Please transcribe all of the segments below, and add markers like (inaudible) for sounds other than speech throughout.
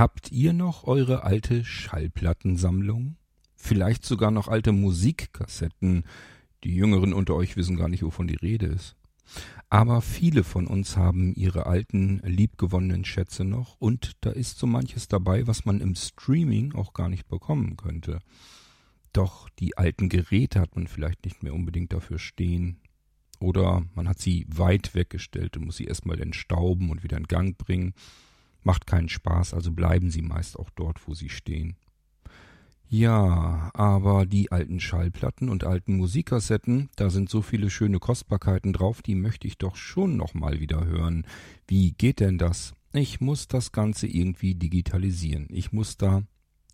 Habt ihr noch eure alte Schallplattensammlung? Vielleicht sogar noch alte Musikkassetten? Die Jüngeren unter euch wissen gar nicht, wovon die Rede ist. Aber viele von uns haben ihre alten, liebgewonnenen Schätze noch und da ist so manches dabei, was man im Streaming auch gar nicht bekommen könnte. Doch die alten Geräte hat man vielleicht nicht mehr unbedingt dafür stehen. Oder man hat sie weit weggestellt und muss sie erstmal entstauben und wieder in Gang bringen. Macht keinen Spaß, also bleiben sie meist auch dort, wo sie stehen. Ja, aber die alten Schallplatten und alten Musikkassetten, da sind so viele schöne Kostbarkeiten drauf, die möchte ich doch schon noch mal wieder hören. Wie geht denn das? Ich muss das Ganze irgendwie digitalisieren. Ich muss da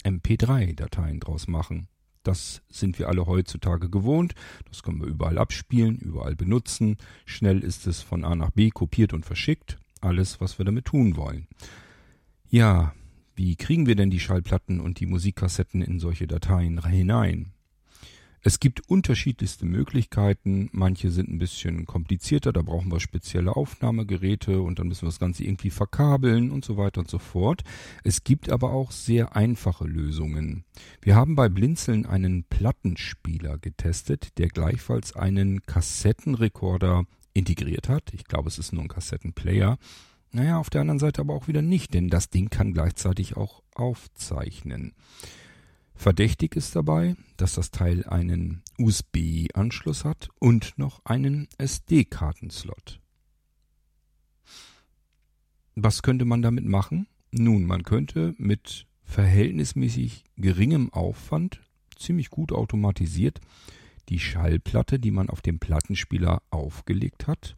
MP3-Dateien draus machen. Das sind wir alle heutzutage gewohnt. Das können wir überall abspielen, überall benutzen. Schnell ist es von A nach B kopiert und verschickt. Alles, was wir damit tun wollen. Ja, wie kriegen wir denn die Schallplatten und die Musikkassetten in solche Dateien hinein? Es gibt unterschiedlichste Möglichkeiten. Manche sind ein bisschen komplizierter. Da brauchen wir spezielle Aufnahmegeräte und dann müssen wir das Ganze irgendwie verkabeln und so weiter und so fort. Es gibt aber auch sehr einfache Lösungen. Wir haben bei Blinzeln einen Plattenspieler getestet, der gleichfalls einen Kassettenrekorder integriert hat. Ich glaube, es ist nur ein Kassettenplayer. Naja, auf der anderen Seite aber auch wieder nicht, denn das Ding kann gleichzeitig auch aufzeichnen. Verdächtig ist dabei, dass das Teil einen USB-Anschluss hat und noch einen SD-Kartenslot. Was könnte man damit machen? Nun, man könnte mit verhältnismäßig geringem Aufwand, ziemlich gut automatisiert, die Schallplatte, die man auf dem Plattenspieler aufgelegt hat,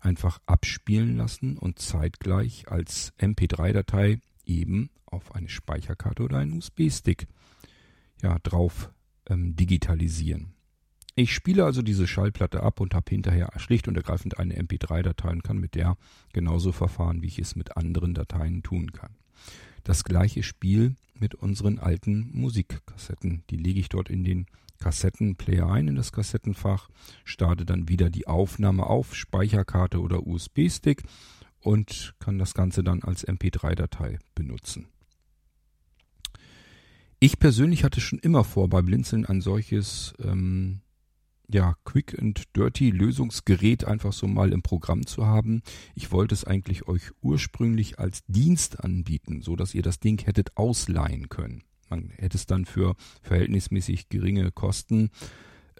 einfach abspielen lassen und zeitgleich als MP3-Datei eben auf eine Speicherkarte oder einen USB-Stick ja, drauf ähm, digitalisieren. Ich spiele also diese Schallplatte ab und habe hinterher schlicht und ergreifend eine MP3-Datei und kann mit der genauso verfahren, wie ich es mit anderen Dateien tun kann. Das gleiche Spiel mit unseren alten Musikkassetten. Die lege ich dort in den Kassettenplayer ein, in das Kassettenfach, starte dann wieder die Aufnahme auf Speicherkarte oder USB-Stick und kann das Ganze dann als MP3-Datei benutzen. Ich persönlich hatte schon immer vor, bei Blinzeln ein solches ähm, ja, Quick and Dirty Lösungsgerät einfach so mal im Programm zu haben. Ich wollte es eigentlich euch ursprünglich als Dienst anbieten, so dass ihr das Ding hättet ausleihen können. Man hätte es dann für verhältnismäßig geringe Kosten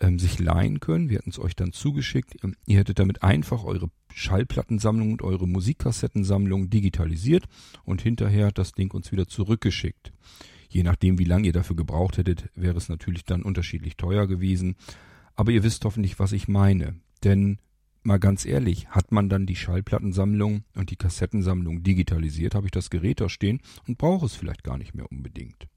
ähm, sich leihen können. Wir hätten es euch dann zugeschickt. Ähm, ihr hättet damit einfach eure Schallplattensammlung und eure Musikkassettensammlung digitalisiert und hinterher das Ding uns wieder zurückgeschickt. Je nachdem, wie lange ihr dafür gebraucht hättet, wäre es natürlich dann unterschiedlich teuer gewesen. Aber ihr wisst hoffentlich, was ich meine. Denn mal ganz ehrlich, hat man dann die Schallplattensammlung und die Kassettensammlung digitalisiert, habe ich das Gerät da stehen und brauche es vielleicht gar nicht mehr unbedingt.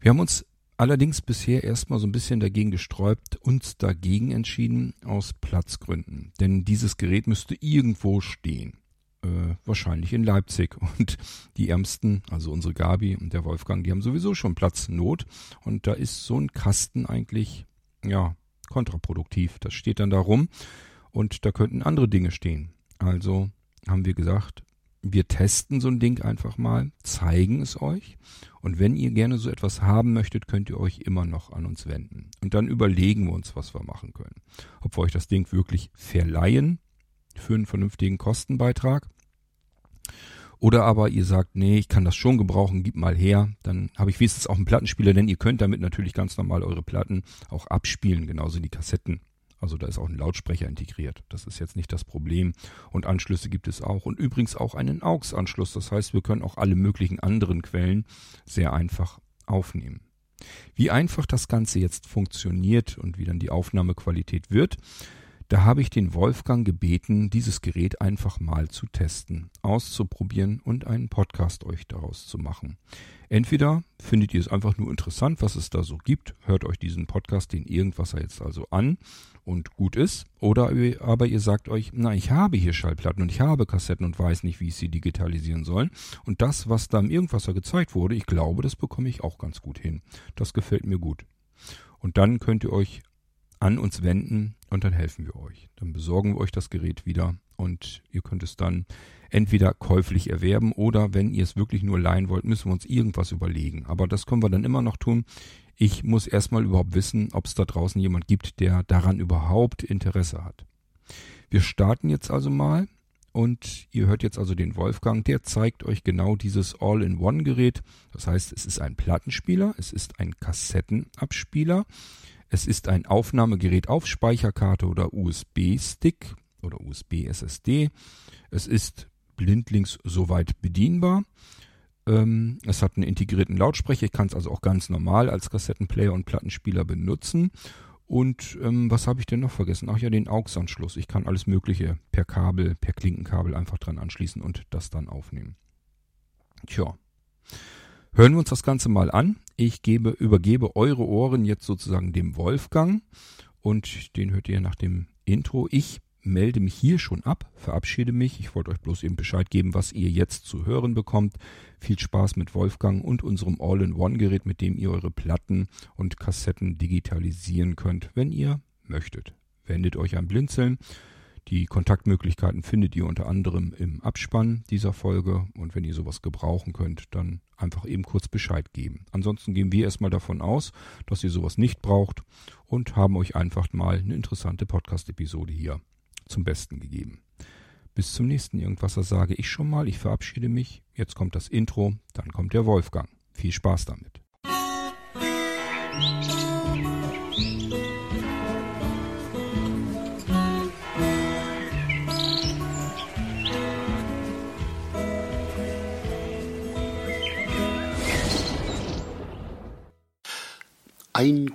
Wir haben uns allerdings bisher erstmal so ein bisschen dagegen gesträubt, uns dagegen entschieden aus Platzgründen. Denn dieses Gerät müsste irgendwo stehen äh, wahrscheinlich in Leipzig. (laughs) Und die Ärmsten, also unsere Gabi und der Wolfgang, die haben sowieso schon Platznot. Und da ist so ein Kasten eigentlich, ja, kontraproduktiv. Das steht dann da rum und da könnten andere Dinge stehen. Also haben wir gesagt, wir testen so ein Ding einfach mal, zeigen es euch und wenn ihr gerne so etwas haben möchtet, könnt ihr euch immer noch an uns wenden. Und dann überlegen wir uns, was wir machen können. Ob wir euch das Ding wirklich verleihen für einen vernünftigen Kostenbeitrag. Oder aber ihr sagt, nee, ich kann das schon gebrauchen, gib mal her. Dann habe ich wenigstens auch einen Plattenspieler, denn ihr könnt damit natürlich ganz normal eure Platten auch abspielen, genauso die Kassetten. Also da ist auch ein Lautsprecher integriert. Das ist jetzt nicht das Problem. Und Anschlüsse gibt es auch. Und übrigens auch einen AUX-Anschluss. Das heißt, wir können auch alle möglichen anderen Quellen sehr einfach aufnehmen. Wie einfach das Ganze jetzt funktioniert und wie dann die Aufnahmequalität wird, da habe ich den Wolfgang gebeten, dieses Gerät einfach mal zu testen, auszuprobieren und einen Podcast euch daraus zu machen. Entweder findet ihr es einfach nur interessant, was es da so gibt, hört euch diesen Podcast, den Irgendwasser jetzt also an und gut ist, oder aber ihr sagt euch, na, ich habe hier Schallplatten und ich habe Kassetten und weiß nicht, wie ich sie digitalisieren soll. Und das, was da im Irgendwasser gezeigt wurde, ich glaube, das bekomme ich auch ganz gut hin. Das gefällt mir gut. Und dann könnt ihr euch an uns wenden und dann helfen wir euch. Dann besorgen wir euch das Gerät wieder und ihr könnt es dann entweder käuflich erwerben oder wenn ihr es wirklich nur leihen wollt, müssen wir uns irgendwas überlegen. Aber das können wir dann immer noch tun. Ich muss erstmal überhaupt wissen, ob es da draußen jemand gibt, der daran überhaupt Interesse hat. Wir starten jetzt also mal und ihr hört jetzt also den Wolfgang, der zeigt euch genau dieses All-in-One-Gerät. Das heißt, es ist ein Plattenspieler, es ist ein Kassettenabspieler, es ist ein Aufnahmegerät auf Speicherkarte oder USB-Stick oder USB-SSD. Es ist blindlings soweit bedienbar. Ähm, es hat einen integrierten Lautsprecher. Ich kann es also auch ganz normal als Kassettenplayer und Plattenspieler benutzen. Und ähm, was habe ich denn noch vergessen? Ach ja, den AUX-Anschluss. Ich kann alles Mögliche per Kabel, per Klinkenkabel einfach dran anschließen und das dann aufnehmen. Tja. Hören wir uns das Ganze mal an. Ich gebe, übergebe eure Ohren jetzt sozusagen dem Wolfgang und den hört ihr nach dem Intro. Ich melde mich hier schon ab, verabschiede mich. Ich wollte euch bloß eben Bescheid geben, was ihr jetzt zu hören bekommt. Viel Spaß mit Wolfgang und unserem All-in-One-Gerät, mit dem ihr eure Platten und Kassetten digitalisieren könnt, wenn ihr möchtet. Wendet euch an Blinzeln. Die Kontaktmöglichkeiten findet ihr unter anderem im Abspann dieser Folge und wenn ihr sowas gebrauchen könnt, dann einfach eben kurz Bescheid geben. Ansonsten gehen wir erstmal davon aus, dass ihr sowas nicht braucht und haben euch einfach mal eine interessante Podcast-Episode hier zum Besten gegeben. Bis zum nächsten Irgendwasser sage ich schon mal, ich verabschiede mich. Jetzt kommt das Intro, dann kommt der Wolfgang. Viel Spaß damit.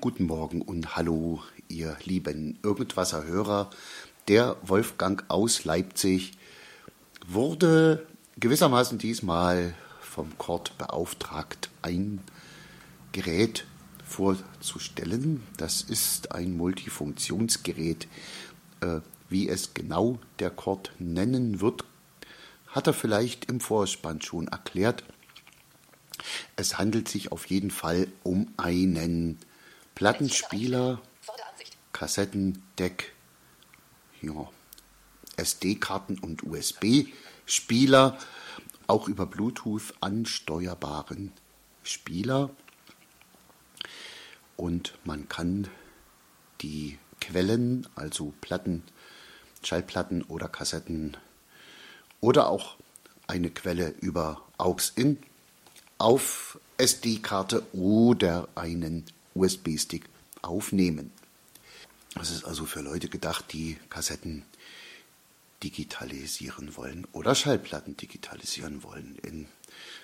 Guten Morgen und hallo, ihr lieben Irgendwasser-Hörer der Wolfgang aus Leipzig wurde gewissermaßen diesmal vom Kord beauftragt, ein Gerät vorzustellen. Das ist ein Multifunktionsgerät. Äh, wie es genau der Kord nennen wird, hat er vielleicht im Vorspann schon erklärt. Es handelt sich auf jeden Fall um einen Plattenspieler, Kassettendeck ja, SD-Karten und USB-Spieler, auch über Bluetooth ansteuerbaren Spieler. Und man kann die Quellen, also Platten, Schallplatten oder Kassetten oder auch eine Quelle über AUX-In auf SD-Karte oder einen USB-Stick aufnehmen. Das ist also für Leute gedacht, die Kassetten digitalisieren wollen oder Schallplatten digitalisieren wollen in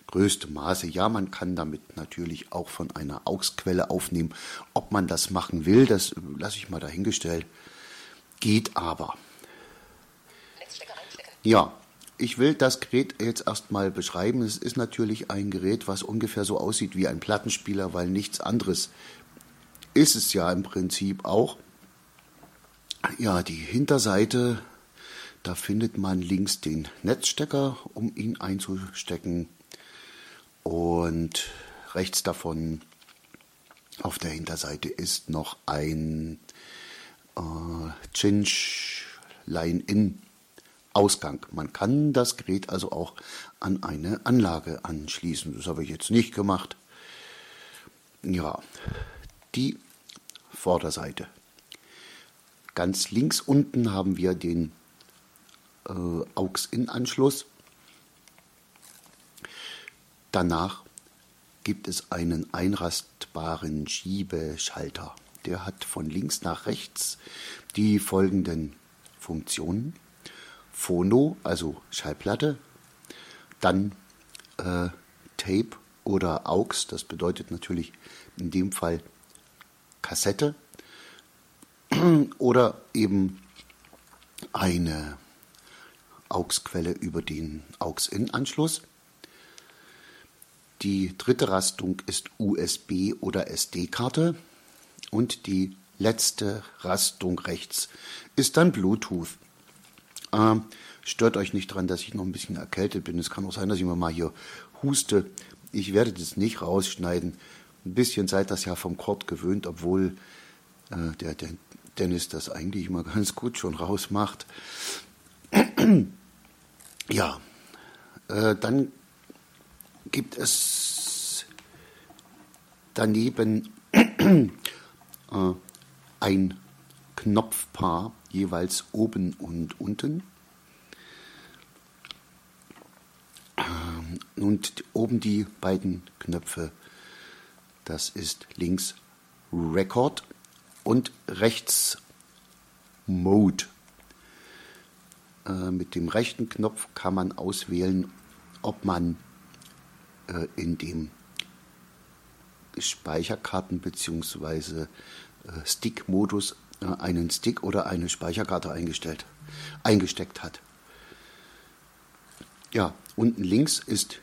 größtem Maße. Ja, man kann damit natürlich auch von einer AUX-Quelle aufnehmen. Ob man das machen will, das lasse ich mal dahingestellt. Geht aber. Ja, ich will das Gerät jetzt erstmal beschreiben. Es ist natürlich ein Gerät, was ungefähr so aussieht wie ein Plattenspieler, weil nichts anderes ist es ja im Prinzip auch. Ja, die Hinterseite, da findet man links den Netzstecker, um ihn einzustecken. Und rechts davon auf der Hinterseite ist noch ein äh, Cinch Line-In Ausgang. Man kann das Gerät also auch an eine Anlage anschließen. Das habe ich jetzt nicht gemacht. Ja, die Vorderseite. Ganz links unten haben wir den äh, AUX-In-Anschluss. Danach gibt es einen einrastbaren Schiebeschalter. Der hat von links nach rechts die folgenden Funktionen. Phono, also Schallplatte, dann äh, Tape oder AUX, das bedeutet natürlich in dem Fall Kassette oder eben eine AUX-Quelle über den AUX-In-Anschluss. Die dritte Rastung ist USB oder SD-Karte und die letzte Rastung rechts ist dann Bluetooth. Ähm, stört euch nicht daran, dass ich noch ein bisschen erkältet bin. Es kann auch sein, dass ich mir mal hier huste. Ich werde das nicht rausschneiden. Ein bisschen seid das ja vom Kord gewöhnt, obwohl äh, der, der Dennis das eigentlich immer (laughs) ganz gut schon rausmacht. (clears throat) ja, äh, dann gibt es daneben (clears throat) äh, ein Knopfpaar jeweils oben und unten. Ähm, und oben die beiden Knöpfe, das ist links Record und rechts Mode. Äh, mit dem rechten Knopf kann man auswählen, ob man äh, in dem Speicherkarten bzw. Äh, Stick-Modus einen Stick oder eine Speicherkarte eingestellt, eingesteckt hat. Ja, unten links ist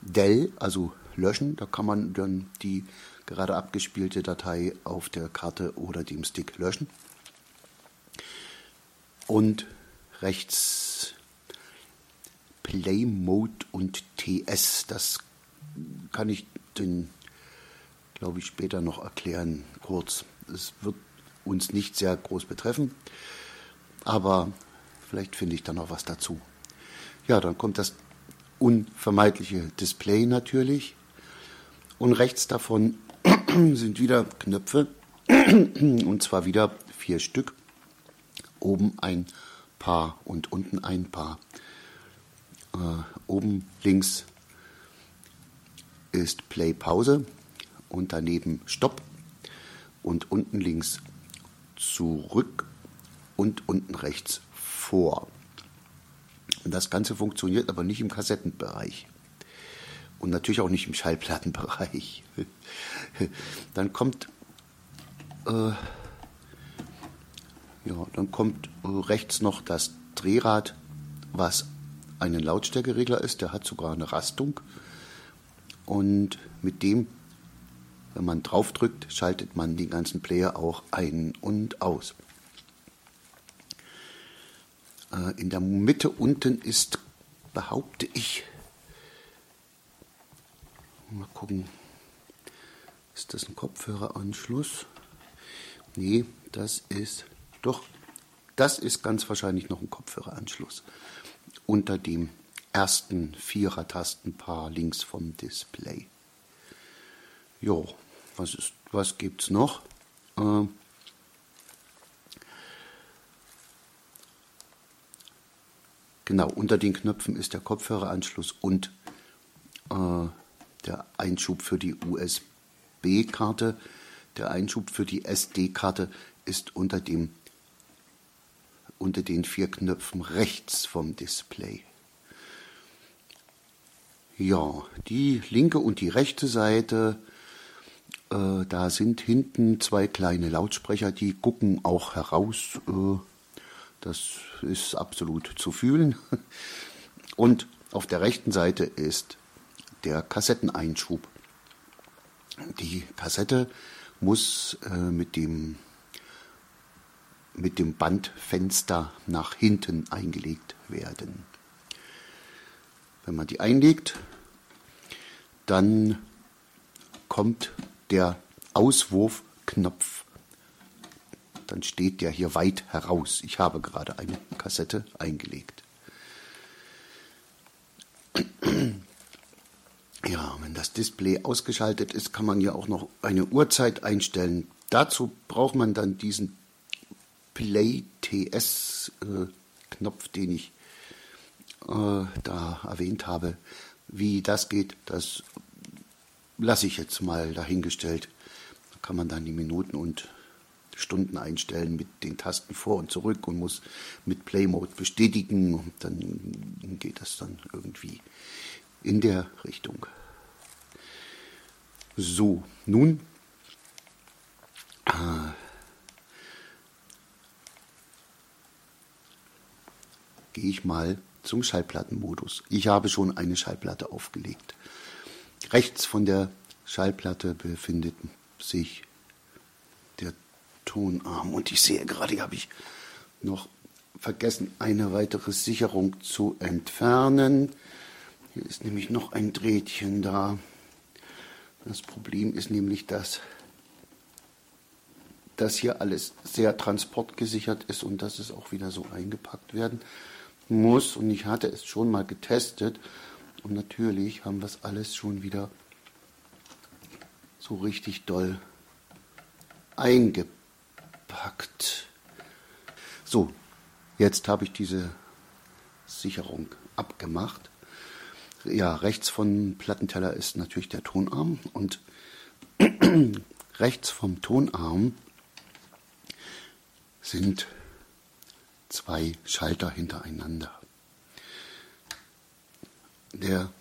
Dell, also löschen. Da kann man dann die gerade abgespielte Datei auf der Karte oder dem Stick löschen. Und rechts Play Mode und TS. Das kann ich den, glaube ich, später noch erklären, kurz. Es wird uns nicht sehr groß betreffen, aber vielleicht finde ich da noch was dazu. Ja, dann kommt das unvermeidliche Display natürlich und rechts davon (clears throat) sind wieder Knöpfe (clears throat) und zwar wieder vier Stück. Oben ein Paar und unten ein Paar. Äh, oben links ist Play Pause und daneben Stopp und unten links zurück und unten rechts vor. Und das Ganze funktioniert aber nicht im Kassettenbereich und natürlich auch nicht im Schallplattenbereich. (laughs) Dann kommt äh, ja, dann kommt äh, rechts noch das Drehrad, was ein Lautstärkeregler ist. Der hat sogar eine Rastung. Und mit dem, wenn man drauf drückt, schaltet man den ganzen Player auch ein und aus. Äh, in der Mitte unten ist, behaupte ich, gucken, ist das ein Kopfhöreranschluss? Nee, das ist doch, das ist ganz wahrscheinlich noch ein Kopfhöreranschluss unter dem ersten Vierer-Tastenpaar links vom Display. Jo, was, ist, was gibt's noch? Äh, genau, unter den Knöpfen ist der Kopfhöreranschluss und äh, der Einschub für die USB-Karte. Der Einschub für die SD-Karte ist unter dem unter den vier Knöpfen rechts vom Display. Ja, die linke und die rechte Seite, äh, da sind hinten zwei kleine Lautsprecher, die gucken auch heraus. Äh, das ist absolut zu fühlen. (laughs) Und auf der rechten Seite ist der Kassetteneinschub. Die Kassette muss äh, mit dem mit dem Bandfenster nach hinten eingelegt werden. Wenn man die einlegt, dann kommt der Auswurfknopf. Dann steht der hier weit heraus. Ich habe gerade eine Kassette eingelegt. Ja, wenn das Display ausgeschaltet ist, kann man ja auch noch eine Uhrzeit einstellen. Dazu braucht man dann diesen Play TS äh, Knopf, den ich äh, da erwähnt habe. Wie das geht, das lasse ich jetzt mal dahingestellt. Da kann man dann die Minuten und Stunden einstellen mit den Tasten vor und zurück und muss mit Play Mode bestätigen und dann geht das dann irgendwie in der Richtung. So, nun äh, gehe ich mal zum Schallplattenmodus. Ich habe schon eine Schallplatte aufgelegt. Rechts von der Schallplatte befindet sich der Tonarm und ich sehe gerade, habe ich noch vergessen, eine weitere Sicherung zu entfernen. Hier ist nämlich noch ein Drähtchen da. Das Problem ist nämlich, dass das hier alles sehr transportgesichert ist und dass es auch wieder so eingepackt werden muss. Und ich hatte es schon mal getestet. Und natürlich haben wir es alles schon wieder so richtig doll eingepackt. So, jetzt habe ich diese Sicherung abgemacht. Ja, rechts von Plattenteller ist natürlich der Tonarm und (clears throat) rechts vom Tonarm sind zwei Schalter hintereinander. Der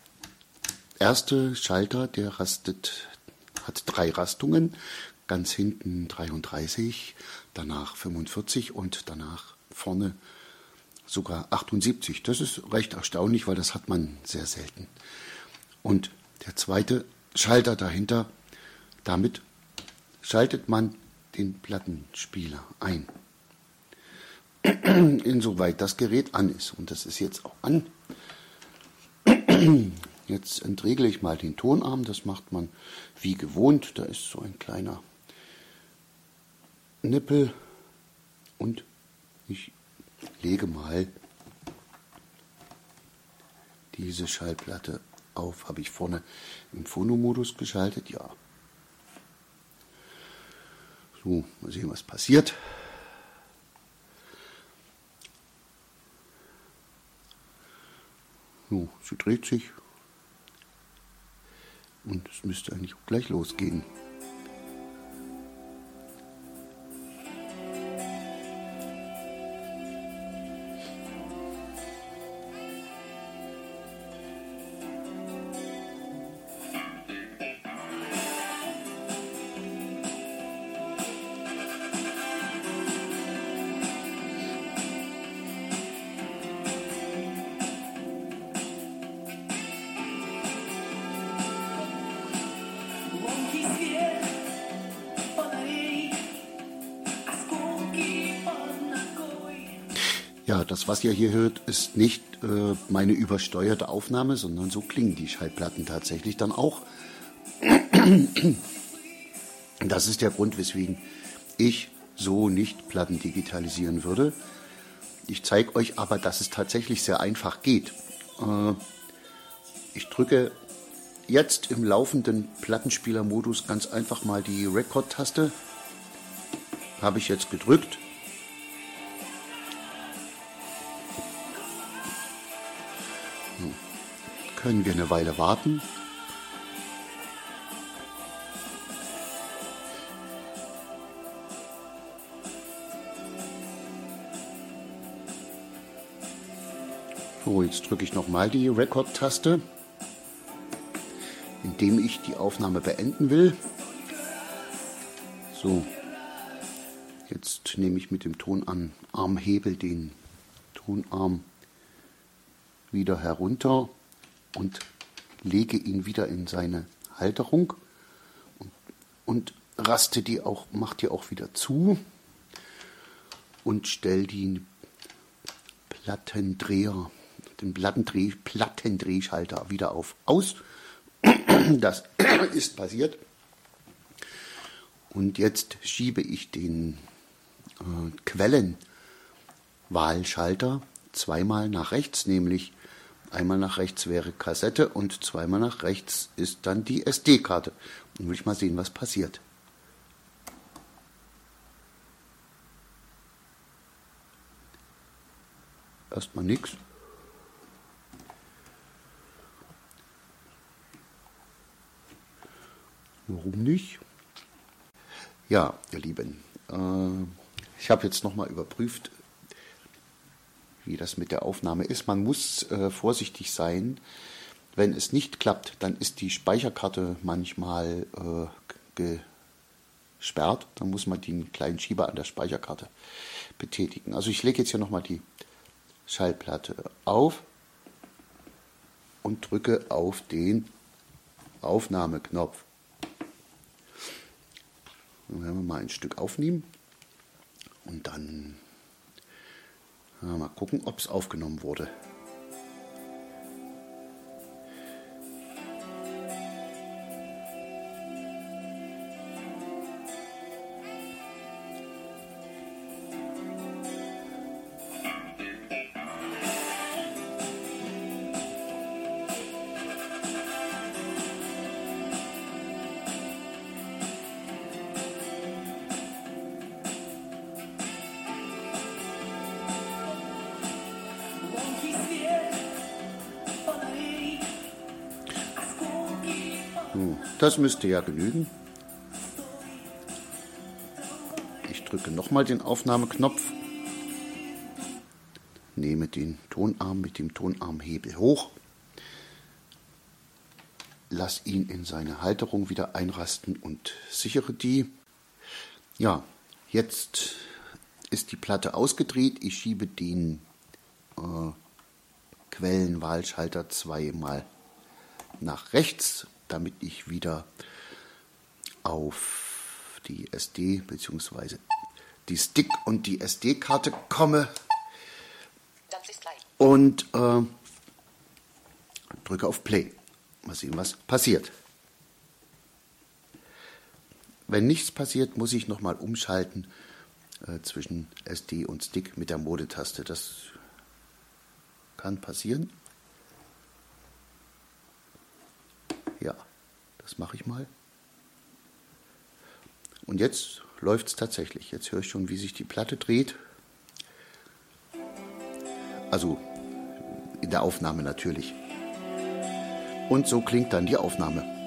erste Schalter, der rastet, hat drei Rastungen, ganz hinten 33, danach 45 und danach vorne sogar 78. Das ist recht erstaunlich, weil das hat man sehr selten. Und der zweite Schalter dahinter, damit schaltet man den Plattenspieler ein. (clears throat) Insoweit das Gerät an ist. Und das ist jetzt auch an. (clears throat) Jetzt entregle ich mal den Tonarm. Das macht man wie gewohnt. Da ist so ein kleiner Nippel. Und ich lege mal diese Schallplatte auf. Habe ich vorne im Phonomodus geschaltet? Ja. So, mal sehen, was passiert. So, sie dreht sich und es müsste eigentlich auch gleich losgehen. Ja, das, was ihr hier hört, ist nicht äh, meine übersteuerte Aufnahme, sondern so klingen die Schallplatten tatsächlich dann auch. (clears throat) Das ist der Grund, weswegen ich so nicht Platten digitalisieren würde. Ich zeige euch aber, dass es tatsächlich sehr einfach geht. Äh, ich drücke jetzt im laufenden Plattenspielermodus ganz einfach mal die Record-Taste. Habe ich jetzt gedrückt können wir eine Weile warten. So, jetzt drücke ich nochmal die Record-Taste, indem ich die Aufnahme beenden will. So, jetzt nehme ich mit dem Tonarmhebel den Tonarm wieder herunter und lege ihn wieder in seine Halterung und, und raste die auch, mach die auch wieder zu und stelle den Plattendreher, den Plattendreh, Plattendrehschalter wieder auf aus. (clears throat) Das (clears throat) ist passiert. Und jetzt schiebe ich den äh, Quellenwahlschalter zweimal nach rechts, nämlich Einmal nach rechts wäre Kassette und zweimal nach rechts ist dann die SD-Karte. Dann will ich mal sehen, was passiert. Erstmal nichts. Warum nicht? Ja, ihr Lieben, äh, ich habe jetzt nochmal überprüft, wie das mit der Aufnahme ist. Man muss äh, vorsichtig sein. Wenn es nicht klappt, dann ist die Speicherkarte manchmal äh, gesperrt. Dann muss man den kleinen Schieber an der Speicherkarte betätigen. Also ich lege jetzt hier nochmal die Schallplatte auf und drücke auf den Aufnahmeknopf. Dann werden wir mal ein Stück aufnehmen und dann mal gucken, ob es aufgenommen wurde. Das müsste ja genügen. Ich drücke nochmal den Aufnahmeknopf, nehme den Tonarm mit dem Tonarmhebel hoch, lass ihn in seine Halterung wieder einrasten und sichere die. Ja, jetzt ist die Platte ausgedreht. Ich schiebe den äh, Quellenwahlschalter zweimal nach rechts, damit ich wieder auf die SD bzw. die Stick und die SD-Karte komme. Und äh, drücke auf Play. Mal sehen, was passiert. Wenn nichts passiert, muss ich nochmal umschalten äh, zwischen SD und Stick mit der Modetaste. Das kann passieren. Ja, das mache ich mal. Und jetzt läuft es tatsächlich. Jetzt höre ich schon, wie sich die Platte dreht. Also in der Aufnahme natürlich. Und so klingt dann die Aufnahme.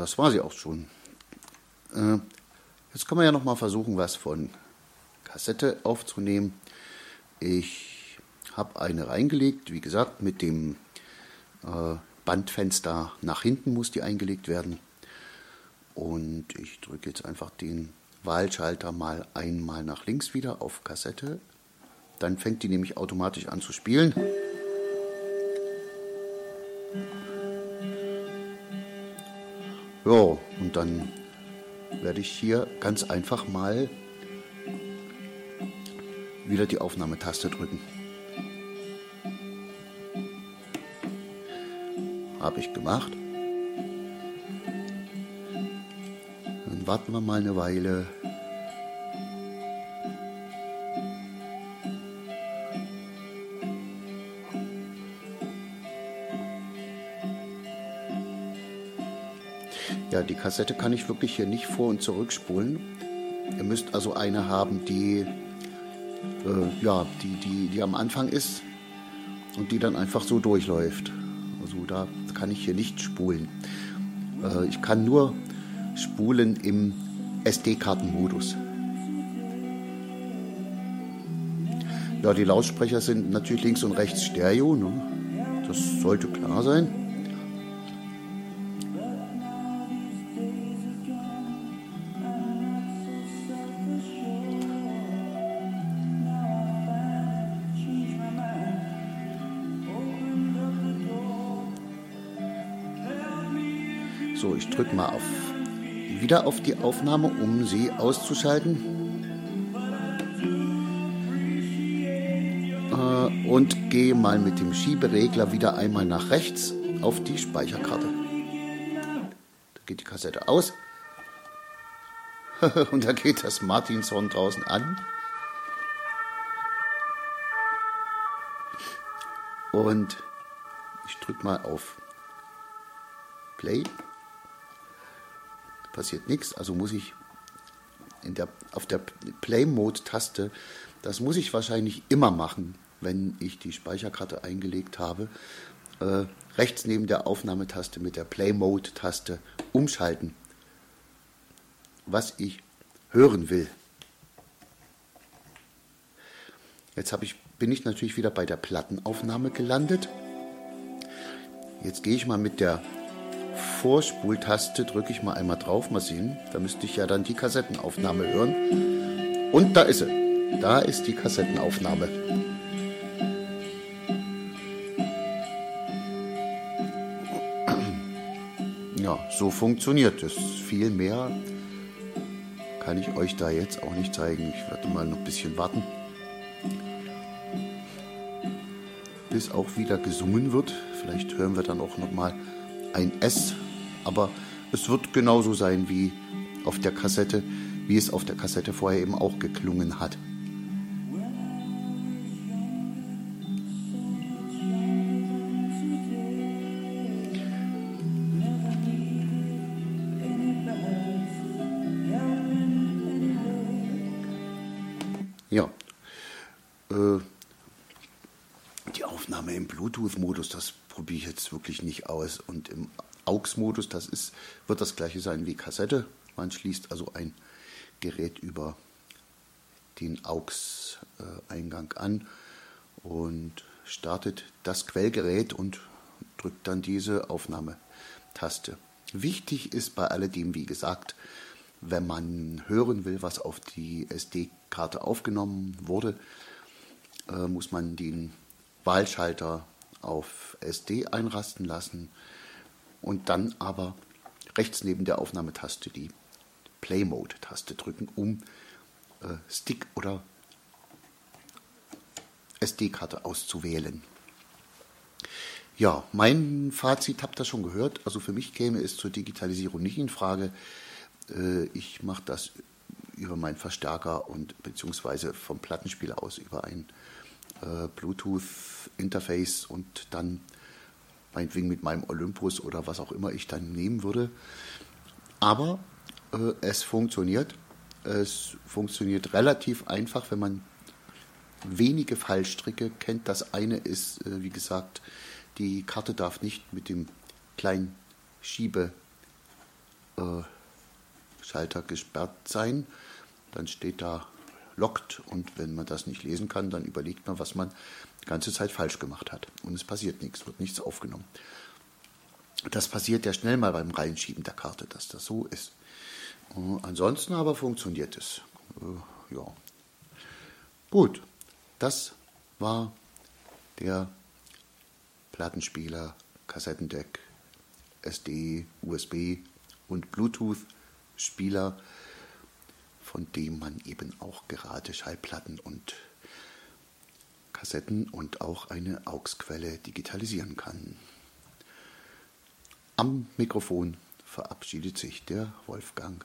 Das war sie auch schon. Äh, jetzt können wir ja noch mal versuchen, was von Kassette aufzunehmen. Ich habe eine reingelegt, wie gesagt, mit dem äh, Bandfenster nach hinten muss die eingelegt werden. Und ich drücke jetzt einfach den Wahlschalter mal einmal nach links wieder auf Kassette. Dann fängt die nämlich automatisch an zu spielen. Ja, und dann werde ich hier ganz einfach mal wieder die Aufnahmetaste drücken. Habe ich gemacht. Dann warten wir mal eine Weile. Die Kassette kann ich wirklich hier nicht vor- und zurückspulen. Ihr müsst also eine haben, die, äh, ja, die, die, die am Anfang ist und die dann einfach so durchläuft. Also da kann ich hier nicht spulen. Äh, ich kann nur spulen im SD-Kartenmodus. Ja, die Lautsprecher sind natürlich links und rechts Stereo. Ne? Das sollte klar sein. Ich drücke mal auf wieder auf die Aufnahme, um sie auszuschalten. Äh, und gehe mal mit dem Schieberegler wieder einmal nach rechts auf die Speicherkarte. Da geht die Kassette aus. (laughs) und da geht das Martinshorn draußen an. Und ich drücke mal auf Play passiert nichts. Also muss ich der, auf der Play-Mode-Taste, das muss ich wahrscheinlich immer machen, wenn ich die Speicherkarte eingelegt habe, äh, rechts neben der Aufnahmetaste mit der Play-Mode-Taste umschalten, was ich hören will. Jetzt ich, bin ich natürlich wieder bei der Plattenaufnahme gelandet. Jetzt gehe ich mal mit der Vorspultaste drücke ich mal einmal drauf, mal sehen. Da müsste ich ja dann die Kassettenaufnahme hören. Und da ist sie. Da ist die Kassettenaufnahme. Ja, so funktioniert es. Viel mehr kann ich euch da jetzt auch nicht zeigen. Ich werde mal noch ein bisschen warten, bis auch wieder gesungen wird. Vielleicht hören wir dann auch nochmal ein S, aber es wird genauso sein wie auf der Kassette, wie es auf der Kassette vorher eben auch geklungen hat. Ja, äh, die Aufnahme im Bluetooth-Modus, das probiere ich jetzt wirklich nicht aus. Und im AUX-Modus, das ist, wird das gleiche sein wie Kassette. Man schließt also ein Gerät über den AUX-Eingang an und startet das Quellgerät und drückt dann diese Aufnahmetaste. Wichtig ist bei alledem, wie gesagt, wenn man hören will, was auf die SD-Karte aufgenommen wurde, äh, muss man den Wahlschalter auf SD einrasten lassen und dann aber rechts neben der Aufnahmetaste die Play Mode Taste drücken, um äh, Stick oder SD-Karte auszuwählen. Ja, mein Fazit habt ihr schon gehört. Also für mich käme es zur Digitalisierung nicht in Frage. Äh, ich mache das über meinen Verstärker und beziehungsweise vom Plattenspieler aus über ein äh, Bluetooth-Interface und dann meinetwegen mit meinem Olympus oder was auch immer ich dann nehmen würde. Aber äh, es funktioniert. Es funktioniert relativ einfach, wenn man wenige Fallstricke kennt. Das eine ist, äh, wie gesagt, die Karte darf nicht mit dem kleinen Schiebeschalter äh, gesperrt sein. Dann steht da lockt und wenn man das nicht lesen kann, dann überlegt man, was man die ganze Zeit falsch gemacht hat. Und es passiert nichts, wird nichts aufgenommen. Das passiert ja schnell mal beim Reinschieben der Karte, dass das so ist. Uh, ansonsten aber funktioniert es. Uh, ja. Gut, das war der Plattenspieler, Kassettendeck, SD, USB und Bluetooth-Spieler, von dem man eben auch gerade Schallplatten und Kassetten und auch eine AUX-Quelle digitalisieren kann. Am Mikrofon verabschiedet sich der Wolfgang.